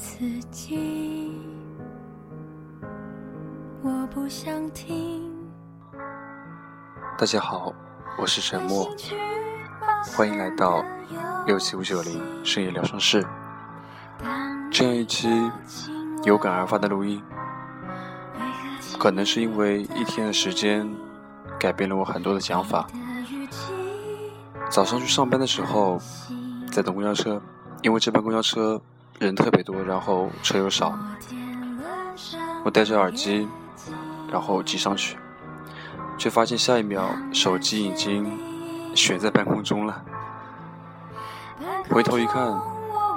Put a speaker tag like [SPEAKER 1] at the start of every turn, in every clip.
[SPEAKER 1] 自己，我不想听。
[SPEAKER 2] 大家好，我是沉默，欢迎来到六七五九零深夜疗伤室。这样一期有感而发的录音，可能是因为一天的时间改变了我很多的想法。早上去上班的时候，在等公交车，因为这班公交车人特别多，然后车又少，我戴着耳机，然后挤上去，却发现下一秒手机已经悬在半空中了。回头一看，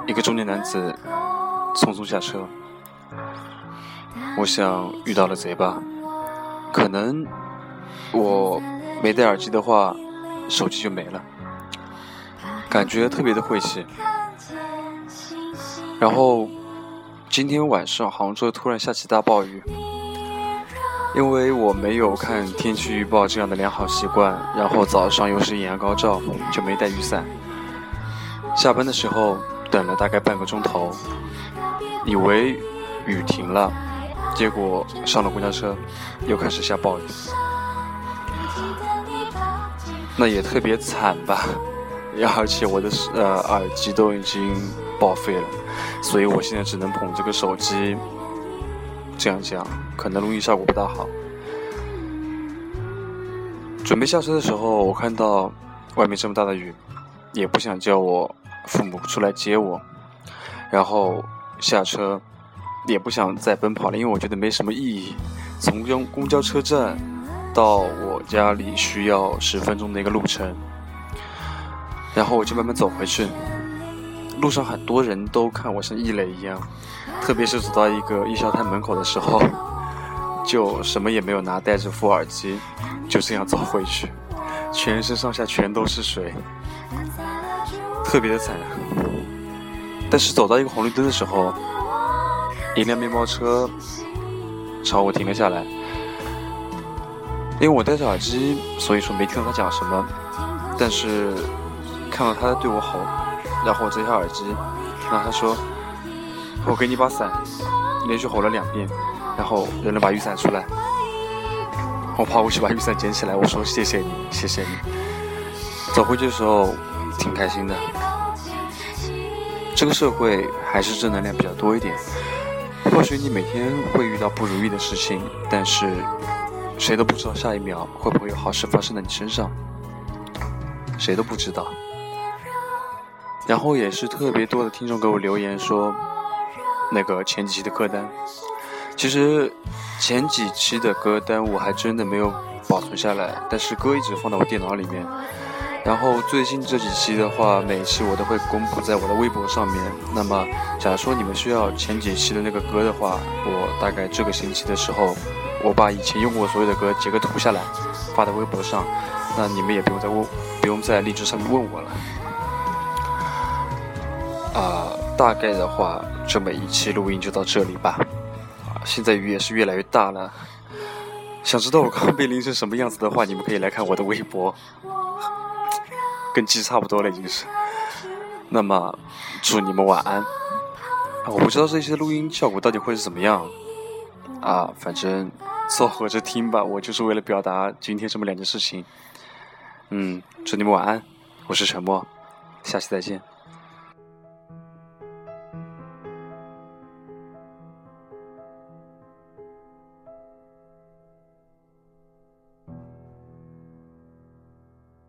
[SPEAKER 2] 一个中年男子匆匆下车，我想遇到了贼吧？可能我没戴耳机的话，手机就没了。感觉特别的晦气，然后今天晚上杭州突然下起大暴雨，因为我没有看天气预报这样的良好习惯，然后早上又是艳阳高照，就没带雨伞。下班的时候等了大概半个钟头，以为雨停了，结果上了公交车又开始下暴雨，那也特别惨吧。而且我的呃耳机都已经报废了，所以我现在只能捧这个手机。这样讲，可能录音效果不大好。准备下车的时候，我看到外面这么大的雨，也不想叫我父母出来接我，然后下车，也不想再奔跑了，因为我觉得没什么意义。从公公交车站到我家里需要十分钟的一个路程。然后我就慢慢走回去，路上很多人都看我像异类一样，特别是走到一个夜宵摊门口的时候，就什么也没有拿，戴着副耳机，就这样走回去，全身上下全都是水，特别的惨。但是走到一个红绿灯的时候，一辆面包车朝我停了下来，因为我戴着耳机，所以说没听到他讲什么，但是。看到他在对我吼，然后我摘下耳机，听到他说：“我给你把伞。”连续吼了两遍，然后扔了把雨伞出来。我跑过去把雨伞捡起来，我说：“谢谢你，谢谢你。”走回去的时候挺开心的。这个社会还是正能量比较多一点。或许你每天会遇到不如意的事情，但是谁都不知道下一秒会不会有好事发生在你身上，谁都不知道。然后也是特别多的听众给我留言说，那个前几期的歌单，其实前几期的歌单我还真的没有保存下来，但是歌一直放在我电脑里面。然后最近这几期的话，每一期我都会公布在我的微博上面。那么，假如说你们需要前几期的那个歌的话，我大概这个星期的时候，我把以前用过所有的歌截个图下来，发在微博上，那你们也不用再问，不用在荔枝上面问我了。啊，大概的话，这么一期录音就到这里吧。啊，现在雨也是越来越大了。想知道我刚被淋成什么样子的话，你们可以来看我的微博，跟鸡差不多了已经是。那么，祝你们晚安。我不知道这些录音效果到底会是怎么样。啊，反正凑合着听吧。我就是为了表达今天这么两件事情。嗯，祝你们晚安。我是沉默，下期再见。